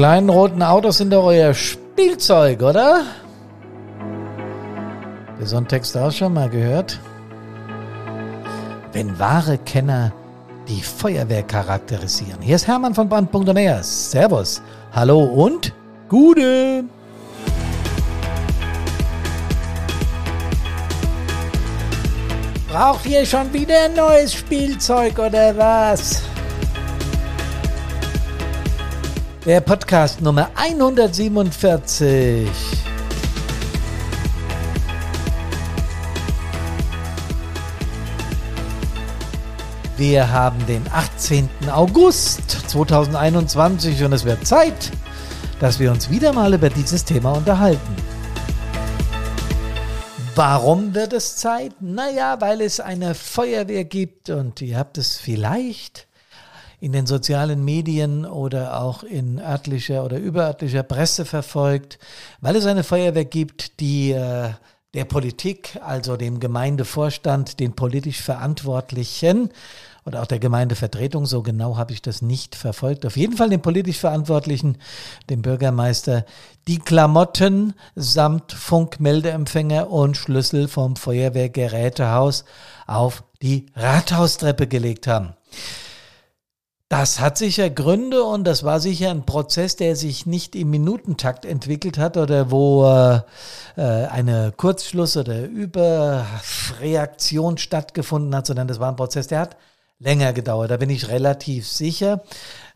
kleinen roten Autos sind doch euer Spielzeug, oder? Der Sonntext auch schon mal gehört? Wenn wahre Kenner die Feuerwehr charakterisieren. Hier ist Hermann von Brand.neas. Servus, hallo und Gute! Braucht ihr schon wieder neues Spielzeug oder was? Der Podcast Nummer 147. Wir haben den 18. August 2021 und es wird Zeit, dass wir uns wieder mal über dieses Thema unterhalten. Warum wird es Zeit? Naja, weil es eine Feuerwehr gibt und ihr habt es vielleicht in den sozialen Medien oder auch in örtlicher oder überörtlicher Presse verfolgt, weil es eine Feuerwehr gibt, die äh, der Politik, also dem Gemeindevorstand, den politisch Verantwortlichen oder auch der Gemeindevertretung, so genau habe ich das nicht verfolgt, auf jeden Fall den politisch Verantwortlichen, dem Bürgermeister, die Klamotten samt Funkmeldeempfänger und Schlüssel vom Feuerwehrgerätehaus auf die Rathaustreppe gelegt haben. Das hat sicher Gründe und das war sicher ein Prozess, der sich nicht im Minutentakt entwickelt hat oder wo äh, äh, eine Kurzschluss oder Überreaktion stattgefunden hat, sondern das war ein Prozess, der hat länger gedauert. Da bin ich relativ sicher.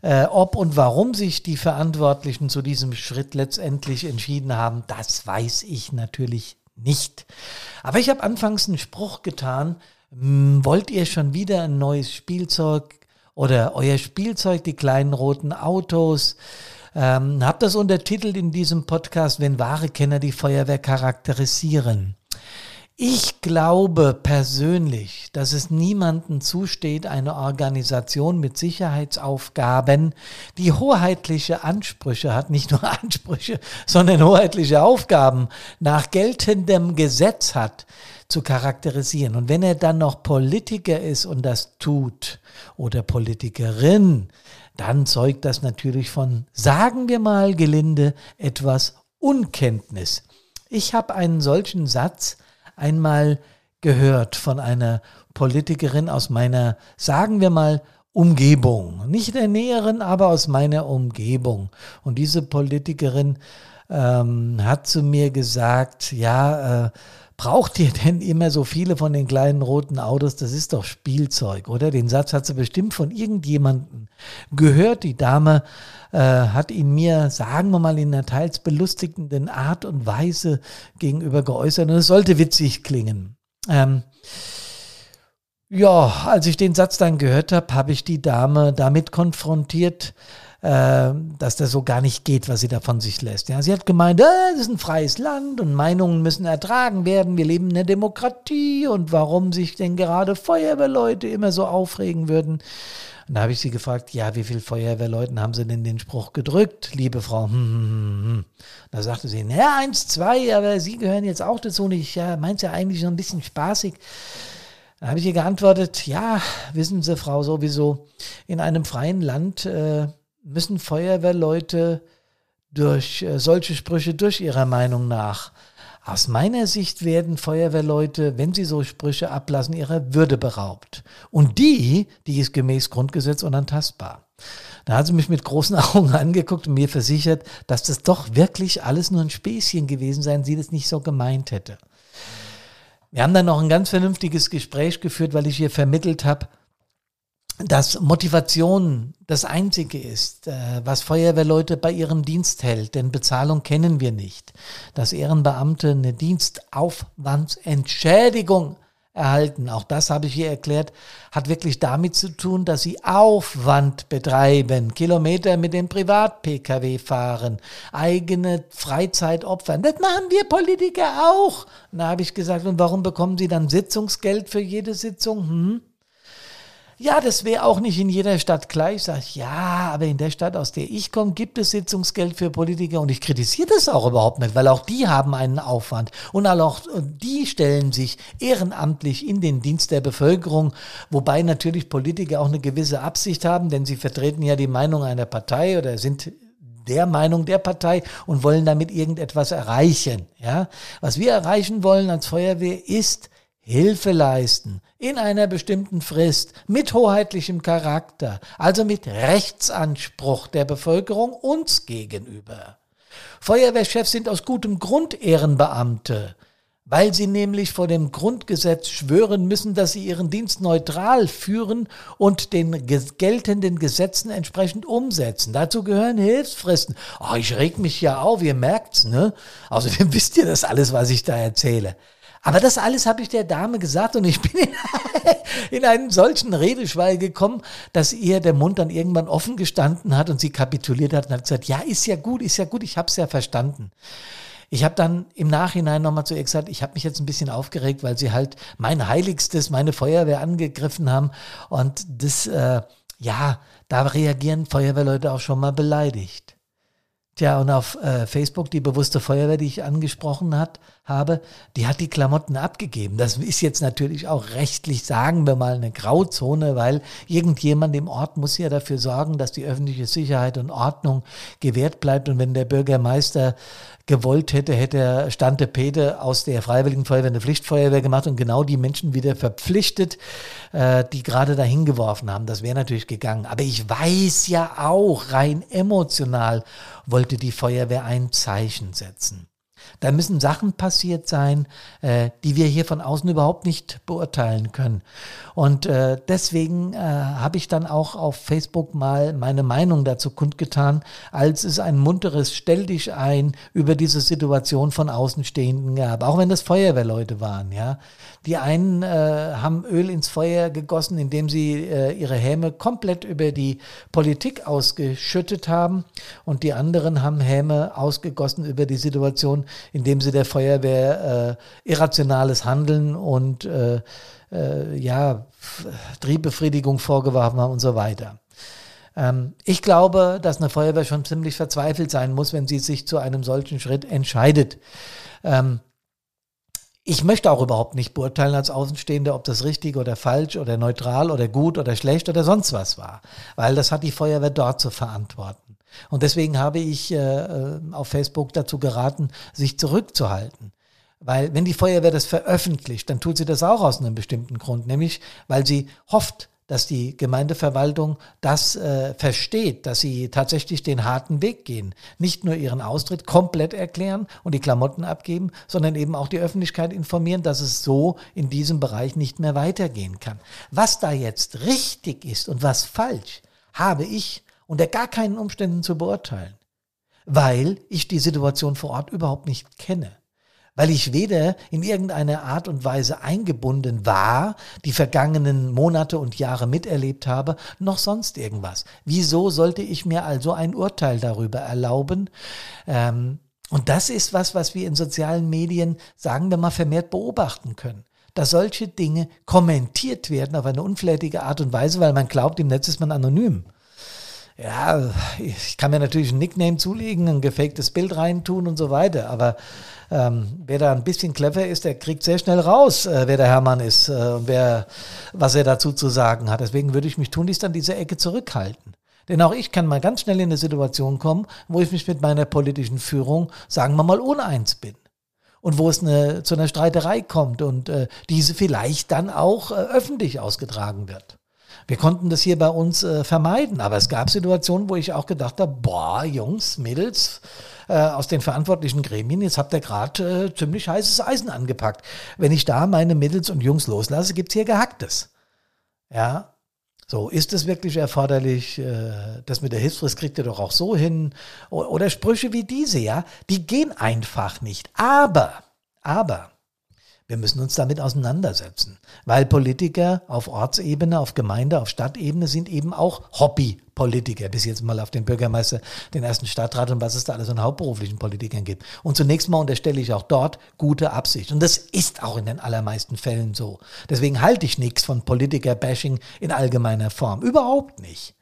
Äh, ob und warum sich die Verantwortlichen zu diesem Schritt letztendlich entschieden haben, das weiß ich natürlich nicht. Aber ich habe anfangs einen Spruch getan. Hm, wollt ihr schon wieder ein neues Spielzeug? Oder euer Spielzeug, die kleinen roten Autos. Ähm, habt das untertitelt in diesem Podcast, wenn wahre Kenner die Feuerwehr charakterisieren. Ich glaube persönlich, dass es niemandem zusteht, eine Organisation mit Sicherheitsaufgaben, die hoheitliche Ansprüche hat, nicht nur Ansprüche, sondern hoheitliche Aufgaben nach geltendem Gesetz hat, zu charakterisieren. Und wenn er dann noch Politiker ist und das tut oder Politikerin, dann zeugt das natürlich von, sagen wir mal gelinde, etwas Unkenntnis. Ich habe einen solchen Satz einmal gehört von einer Politikerin aus meiner, sagen wir mal, Umgebung. Nicht der näheren, aber aus meiner Umgebung. Und diese Politikerin ähm, hat zu mir gesagt, ja, äh, braucht ihr denn immer so viele von den kleinen roten Autos? Das ist doch Spielzeug, oder? Den Satz hat sie bestimmt von irgendjemandem gehört. Die Dame äh, hat ihn mir, sagen wir mal, in einer teils belustigenden Art und Weise gegenüber geäußert. Und es sollte witzig klingen. Ähm, ja, als ich den Satz dann gehört habe, habe ich die Dame damit konfrontiert, äh, dass das so gar nicht geht, was sie da von sich lässt. Ja, sie hat gemeint, äh, das ist ein freies Land und Meinungen müssen ertragen werden. Wir leben in der Demokratie und warum sich denn gerade Feuerwehrleute immer so aufregen würden. Und da habe ich sie gefragt, ja, wie viele Feuerwehrleuten haben sie denn den Spruch gedrückt, liebe Frau? Hm, hm, hm. hm. Da sagte sie, naja, eins, zwei, aber Sie gehören jetzt auch dazu und ich ja, meins ja eigentlich so ein bisschen spaßig. Da habe ich ihr geantwortet, ja, wissen Sie, Frau, sowieso, in einem freien Land äh, müssen Feuerwehrleute durch äh, solche Sprüche durch ihrer Meinung nach. Aus meiner Sicht werden Feuerwehrleute, wenn sie so Sprüche ablassen, ihrer Würde beraubt. Und die, die ist gemäß Grundgesetz unantastbar. Da hat sie mich mit großen Augen angeguckt und mir versichert, dass das doch wirklich alles nur ein Späßchen gewesen sei und sie das nicht so gemeint hätte. Wir haben dann noch ein ganz vernünftiges Gespräch geführt, weil ich ihr vermittelt habe, dass Motivation das Einzige ist, äh, was Feuerwehrleute bei ihrem Dienst hält, denn Bezahlung kennen wir nicht. Dass Ehrenbeamte eine Dienstaufwandsentschädigung erhalten, auch das habe ich hier erklärt, hat wirklich damit zu tun, dass sie Aufwand betreiben, Kilometer mit dem Privat-Pkw fahren, eigene Freizeit opfern. Das machen wir Politiker auch. da habe ich gesagt, und warum bekommen sie dann Sitzungsgeld für jede Sitzung? Hm? Ja, das wäre auch nicht in jeder Stadt gleich. Sag ich, ja, aber in der Stadt, aus der ich komme, gibt es Sitzungsgeld für Politiker und ich kritisiere das auch überhaupt nicht, weil auch die haben einen Aufwand und auch die stellen sich ehrenamtlich in den Dienst der Bevölkerung, wobei natürlich Politiker auch eine gewisse Absicht haben, denn sie vertreten ja die Meinung einer Partei oder sind der Meinung der Partei und wollen damit irgendetwas erreichen. Ja, was wir erreichen wollen als Feuerwehr ist Hilfe leisten in einer bestimmten Frist mit hoheitlichem Charakter, also mit Rechtsanspruch der Bevölkerung uns gegenüber. Feuerwehrchefs sind aus gutem Grund Ehrenbeamte weil sie nämlich vor dem Grundgesetz schwören müssen, dass sie ihren Dienst neutral führen und den geltenden Gesetzen entsprechend umsetzen. Dazu gehören Hilfsfristen. Oh, ich reg mich ja auf, ihr merkt's, ne? Außerdem wisst ihr das alles, was ich da erzähle. Aber das alles habe ich der Dame gesagt und ich bin in, in einen solchen Redeschwall gekommen, dass ihr der Mund dann irgendwann offen gestanden hat und sie kapituliert hat und hat gesagt, ja, ist ja gut, ist ja gut, ich habe es ja verstanden. Ich habe dann im Nachhinein nochmal zu ihr gesagt, ich habe mich jetzt ein bisschen aufgeregt, weil sie halt mein Heiligstes, meine Feuerwehr angegriffen haben. Und das, äh, ja, da reagieren Feuerwehrleute auch schon mal beleidigt. Tja, und auf äh, Facebook, die bewusste Feuerwehr, die ich angesprochen hat, habe, die hat die Klamotten abgegeben. Das ist jetzt natürlich auch rechtlich, sagen wir mal, eine Grauzone, weil irgendjemand im Ort muss ja dafür sorgen, dass die öffentliche Sicherheit und Ordnung gewährt bleibt. Und wenn der Bürgermeister gewollt hätte, hätte er Stante Pete aus der Freiwilligen Feuerwehr eine Pflichtfeuerwehr gemacht und genau die Menschen wieder verpflichtet, äh, die gerade dahin geworfen haben. Das wäre natürlich gegangen. Aber ich weiß ja auch, rein emotional wollte die Feuerwehr ein Zeichen setzen. Da müssen Sachen passiert sein, äh, die wir hier von außen überhaupt nicht beurteilen können. Und äh, deswegen äh, habe ich dann auch auf Facebook mal meine Meinung dazu kundgetan, als es ein munteres Stell dich ein über diese Situation von Außenstehenden gab, auch wenn das Feuerwehrleute waren, ja. Die einen äh, haben Öl ins Feuer gegossen, indem sie äh, ihre Häme komplett über die Politik ausgeschüttet haben und die anderen haben Häme ausgegossen über die Situation, indem sie der Feuerwehr äh, irrationales Handeln und äh, äh, ja, Triebbefriedigung vorgeworfen haben und so weiter. Ähm, ich glaube, dass eine Feuerwehr schon ziemlich verzweifelt sein muss, wenn sie sich zu einem solchen Schritt entscheidet. Ähm, ich möchte auch überhaupt nicht beurteilen als Außenstehender, ob das richtig oder falsch oder neutral oder gut oder schlecht oder sonst was war, weil das hat die Feuerwehr dort zu verantworten. Und deswegen habe ich äh, äh, auf Facebook dazu geraten, sich zurückzuhalten. Weil wenn die Feuerwehr das veröffentlicht, dann tut sie das auch aus einem bestimmten Grund, nämlich weil sie hofft, dass die Gemeindeverwaltung das äh, versteht, dass sie tatsächlich den harten Weg gehen. Nicht nur ihren Austritt komplett erklären und die Klamotten abgeben, sondern eben auch die Öffentlichkeit informieren, dass es so in diesem Bereich nicht mehr weitergehen kann. Was da jetzt richtig ist und was falsch, habe ich unter gar keinen Umständen zu beurteilen, weil ich die Situation vor Ort überhaupt nicht kenne weil ich weder in irgendeiner Art und Weise eingebunden war, die vergangenen Monate und Jahre miterlebt habe, noch sonst irgendwas. Wieso sollte ich mir also ein Urteil darüber erlauben? Ähm, und das ist was, was wir in sozialen Medien, sagen wir mal, vermehrt beobachten können dass solche Dinge kommentiert werden auf eine unflätige Art und Weise, weil man glaubt, im Netz ist man anonym. Ja, ich kann mir natürlich ein Nickname zulegen, ein gefaktes Bild reintun und so weiter, aber ähm, wer da ein bisschen clever ist, der kriegt sehr schnell raus, äh, wer der Hermann ist äh, und wer, was er dazu zu sagen hat. Deswegen würde ich mich tunlichst an dieser Ecke zurückhalten. Denn auch ich kann mal ganz schnell in eine Situation kommen, wo ich mich mit meiner politischen Führung, sagen wir mal, uneins bin. Und wo es eine, zu einer Streiterei kommt und äh, diese vielleicht dann auch äh, öffentlich ausgetragen wird. Wir konnten das hier bei uns äh, vermeiden, aber es gab Situationen, wo ich auch gedacht habe, boah, Jungs, Mädels, äh, aus den verantwortlichen Gremien, jetzt habt ihr gerade äh, ziemlich heißes Eisen angepackt. Wenn ich da meine Mädels und Jungs loslasse, gibt's hier Gehacktes. Ja, so, ist es wirklich erforderlich, äh, das mit der Hilfsfrist kriegt ihr doch auch so hin? Oder Sprüche wie diese, ja, die gehen einfach nicht. Aber, aber, wir müssen uns damit auseinandersetzen, weil Politiker auf Ortsebene, auf Gemeinde, auf Stadtebene sind eben auch Hobbypolitiker, bis jetzt mal auf den Bürgermeister, den ersten Stadtrat und was es da alles an hauptberuflichen Politikern gibt. Und zunächst mal unterstelle ich auch dort gute Absicht. Und das ist auch in den allermeisten Fällen so. Deswegen halte ich nichts von Politiker-Bashing in allgemeiner Form. Überhaupt nicht.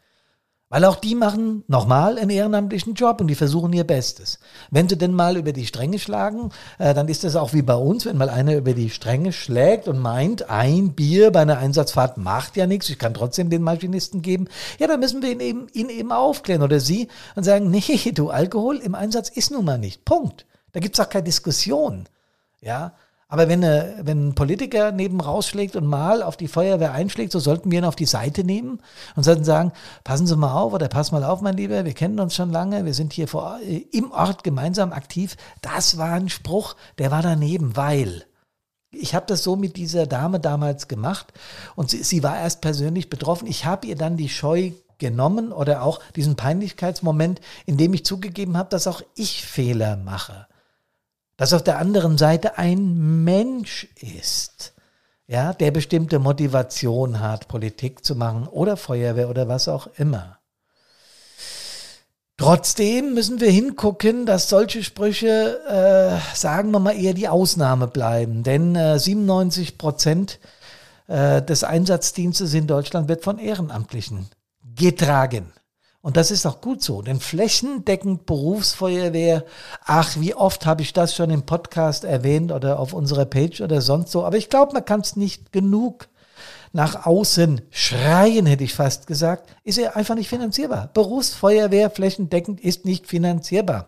Weil auch die machen nochmal einen ehrenamtlichen Job und die versuchen ihr Bestes. Wenn sie denn mal über die Stränge schlagen, äh, dann ist das auch wie bei uns, wenn mal einer über die Stränge schlägt und meint, ein Bier bei einer Einsatzfahrt macht ja nichts, ich kann trotzdem den Maschinisten geben, ja, dann müssen wir ihn eben, ihn eben aufklären oder sie und sagen, nee, du, Alkohol im Einsatz ist nun mal nicht. Punkt. Da gibt's auch keine Diskussion. Ja, aber wenn, eine, wenn ein Politiker neben rausschlägt und mal auf die Feuerwehr einschlägt, so sollten wir ihn auf die Seite nehmen und sollten sagen, passen Sie mal auf oder pass mal auf, mein Lieber, wir kennen uns schon lange, wir sind hier vor, äh, im Ort gemeinsam aktiv. Das war ein Spruch, der war daneben, weil ich habe das so mit dieser Dame damals gemacht und sie, sie war erst persönlich betroffen. Ich habe ihr dann die Scheu genommen oder auch diesen Peinlichkeitsmoment, in dem ich zugegeben habe, dass auch ich Fehler mache dass auf der anderen Seite ein Mensch ist, ja, der bestimmte Motivation hat, Politik zu machen oder Feuerwehr oder was auch immer. Trotzdem müssen wir hingucken, dass solche Sprüche, äh, sagen wir mal, eher die Ausnahme bleiben. Denn äh, 97 Prozent äh, des Einsatzdienstes in Deutschland wird von Ehrenamtlichen getragen. Und das ist auch gut so, denn flächendeckend Berufsfeuerwehr, ach, wie oft habe ich das schon im Podcast erwähnt oder auf unserer Page oder sonst so, aber ich glaube, man kann es nicht genug nach außen schreien, hätte ich fast gesagt, ist er einfach nicht finanzierbar. Berufsfeuerwehr flächendeckend ist nicht finanzierbar.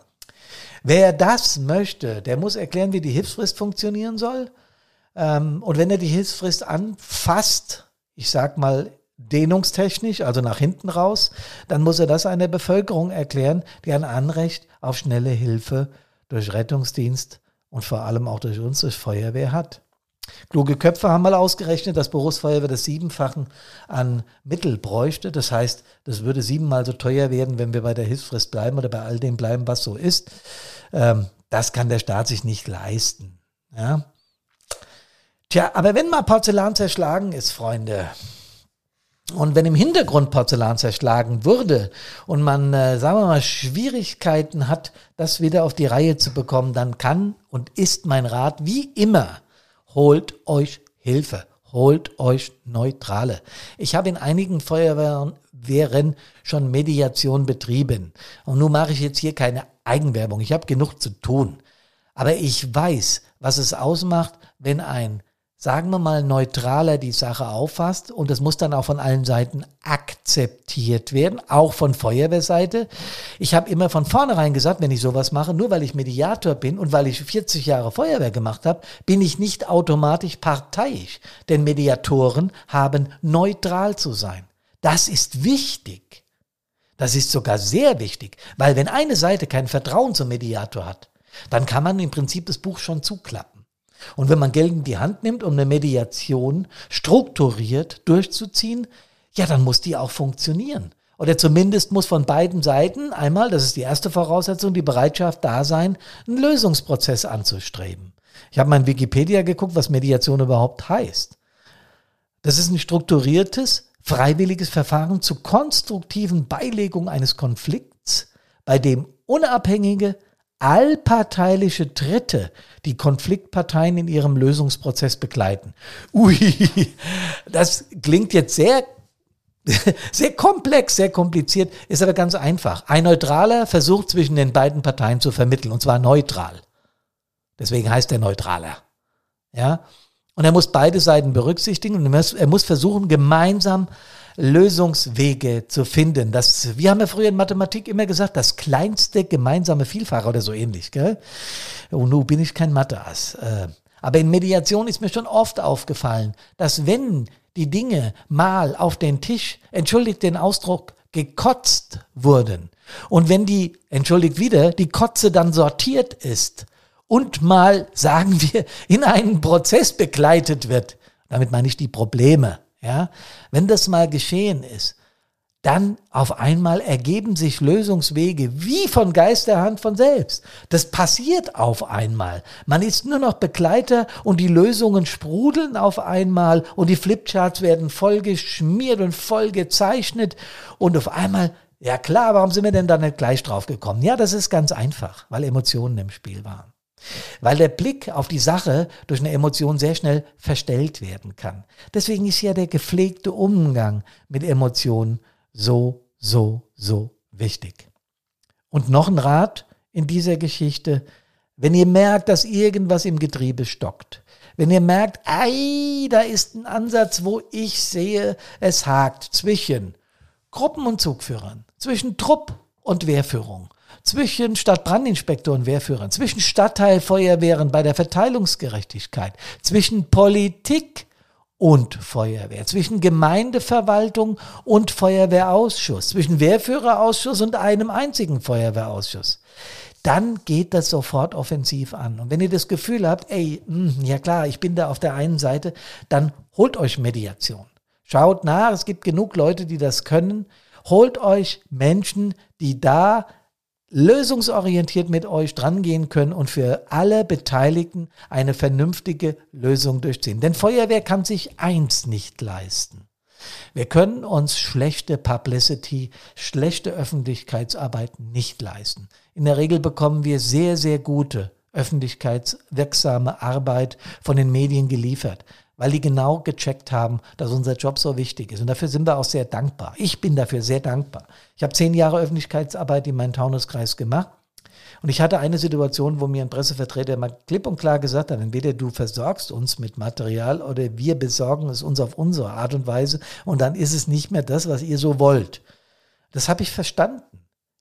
Wer das möchte, der muss erklären, wie die Hilfsfrist funktionieren soll. Ähm, und wenn er die Hilfsfrist anfasst, ich sag mal dehnungstechnisch, also nach hinten raus, dann muss er das einer Bevölkerung erklären, die ein Anrecht auf schnelle Hilfe durch Rettungsdienst und vor allem auch durch uns, durch Feuerwehr hat. Kluge Köpfe haben mal ausgerechnet, dass Berufsfeuerwehr das Siebenfachen an Mittel bräuchte. Das heißt, das würde siebenmal so teuer werden, wenn wir bei der Hilfsfrist bleiben oder bei all dem bleiben, was so ist. Ähm, das kann der Staat sich nicht leisten. Ja? Tja, aber wenn mal Porzellan zerschlagen ist, Freunde, und wenn im Hintergrund Porzellan zerschlagen würde und man, äh, sagen wir mal, Schwierigkeiten hat, das wieder auf die Reihe zu bekommen, dann kann und ist mein Rat wie immer, holt euch Hilfe, holt euch Neutrale. Ich habe in einigen Feuerwehren schon Mediation betrieben. Und nun mache ich jetzt hier keine Eigenwerbung. Ich habe genug zu tun. Aber ich weiß, was es ausmacht, wenn ein sagen wir mal, neutraler die Sache auffasst und es muss dann auch von allen Seiten akzeptiert werden, auch von Feuerwehrseite. Ich habe immer von vornherein gesagt, wenn ich sowas mache, nur weil ich Mediator bin und weil ich 40 Jahre Feuerwehr gemacht habe, bin ich nicht automatisch parteiisch, denn Mediatoren haben neutral zu sein. Das ist wichtig. Das ist sogar sehr wichtig, weil wenn eine Seite kein Vertrauen zum Mediator hat, dann kann man im Prinzip das Buch schon zuklappen. Und wenn man Geld in die Hand nimmt, um eine Mediation strukturiert durchzuziehen, ja, dann muss die auch funktionieren. Oder zumindest muss von beiden Seiten einmal, das ist die erste Voraussetzung, die Bereitschaft da sein, einen Lösungsprozess anzustreben. Ich habe mal in Wikipedia geguckt, was Mediation überhaupt heißt. Das ist ein strukturiertes, freiwilliges Verfahren zur konstruktiven Beilegung eines Konflikts, bei dem unabhängige, allparteiliche Dritte die Konfliktparteien in ihrem Lösungsprozess begleiten. Ui, das klingt jetzt sehr sehr komplex, sehr kompliziert, ist aber ganz einfach. Ein Neutraler versucht zwischen den beiden Parteien zu vermitteln, und zwar neutral. Deswegen heißt er Neutraler. Ja? Und er muss beide Seiten berücksichtigen und er muss versuchen, gemeinsam Lösungswege zu finden. Das, wir haben ja früher in Mathematik immer gesagt, das kleinste gemeinsame Vielfache oder so ähnlich. Gell? Und nun bin ich kein Matheass. Äh, aber in Mediation ist mir schon oft aufgefallen, dass wenn die Dinge mal auf den Tisch, entschuldigt den Ausdruck, gekotzt wurden und wenn die, entschuldigt wieder, die Kotze dann sortiert ist und mal, sagen wir, in einen Prozess begleitet wird, damit meine ich die Probleme, ja, wenn das mal geschehen ist, dann auf einmal ergeben sich Lösungswege wie von Geisterhand von selbst. Das passiert auf einmal. Man ist nur noch Begleiter und die Lösungen sprudeln auf einmal und die Flipcharts werden voll geschmiert und voll gezeichnet und auf einmal, ja klar, warum sind wir denn da nicht gleich drauf gekommen? Ja, das ist ganz einfach, weil Emotionen im Spiel waren. Weil der Blick auf die Sache durch eine Emotion sehr schnell verstellt werden kann. Deswegen ist ja der gepflegte Umgang mit Emotionen so, so, so wichtig. Und noch ein Rat in dieser Geschichte. Wenn ihr merkt, dass irgendwas im Getriebe stockt, wenn ihr merkt, ei, da ist ein Ansatz, wo ich sehe, es hakt zwischen Gruppen- und Zugführern, zwischen Trupp und Wehrführung, zwischen Stadtbrandinspektor und Wehrführern, zwischen Stadtteilfeuerwehren bei der Verteilungsgerechtigkeit, zwischen Politik und Feuerwehr, zwischen Gemeindeverwaltung und Feuerwehrausschuss, zwischen Wehrführerausschuss und einem einzigen Feuerwehrausschuss dann geht das sofort offensiv an. Und wenn ihr das Gefühl habt, ey, mh, hm, ja klar, ich bin da auf der einen Seite, dann holt euch Mediation. Schaut nach, es gibt genug Leute, die das können. Holt euch Menschen, die da lösungsorientiert mit euch drangehen können und für alle Beteiligten eine vernünftige Lösung durchziehen. Denn Feuerwehr kann sich eins nicht leisten. Wir können uns schlechte Publicity, schlechte Öffentlichkeitsarbeit nicht leisten. In der Regel bekommen wir sehr, sehr gute öffentlichkeitswirksame Arbeit von den Medien geliefert, weil die genau gecheckt haben, dass unser Job so wichtig ist. Und dafür sind wir auch sehr dankbar. Ich bin dafür sehr dankbar. Ich habe zehn Jahre Öffentlichkeitsarbeit in meinem Taunuskreis gemacht und ich hatte eine Situation, wo mir ein Pressevertreter mal klipp und klar gesagt hat, entweder du versorgst uns mit Material oder wir besorgen es uns auf unsere Art und Weise und dann ist es nicht mehr das, was ihr so wollt. Das habe ich verstanden,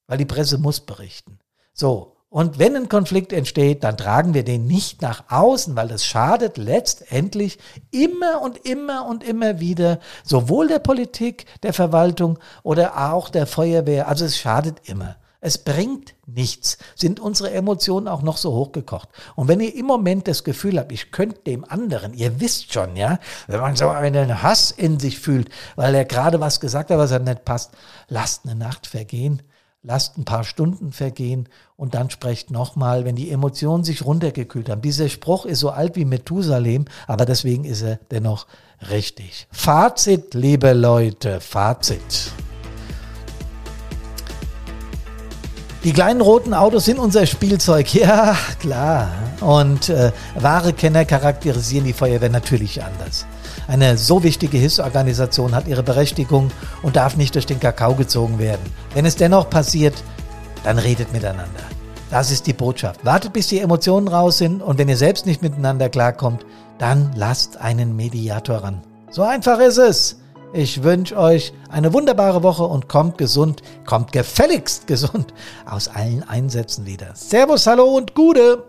weil die Presse muss berichten. So, und wenn ein Konflikt entsteht, dann tragen wir den nicht nach außen, weil das schadet letztendlich immer und immer und immer wieder sowohl der Politik, der Verwaltung oder auch der Feuerwehr. Also es schadet immer. Es bringt nichts. Sind unsere Emotionen auch noch so hochgekocht? Und wenn ihr im Moment das Gefühl habt, ich könnte dem anderen, ihr wisst schon, ja, wenn man so einen Hass in sich fühlt, weil er gerade was gesagt hat, was er nicht passt, lasst eine Nacht vergehen, lasst ein paar Stunden vergehen und dann sprecht nochmal, wenn die Emotionen sich runtergekühlt haben. Dieser Spruch ist so alt wie Methusalem, aber deswegen ist er dennoch richtig. Fazit, liebe Leute, Fazit. Die kleinen roten Autos sind unser Spielzeug, ja klar. Und äh, wahre Kenner charakterisieren die Feuerwehr natürlich anders. Eine so wichtige Hilfsorganisation hat ihre Berechtigung und darf nicht durch den Kakao gezogen werden. Wenn es dennoch passiert, dann redet miteinander. Das ist die Botschaft. Wartet, bis die Emotionen raus sind und wenn ihr selbst nicht miteinander klarkommt, dann lasst einen Mediator ran. So einfach ist es. Ich wünsche euch eine wunderbare Woche und kommt gesund, kommt gefälligst gesund aus allen Einsätzen wieder. Servus, hallo und Gude!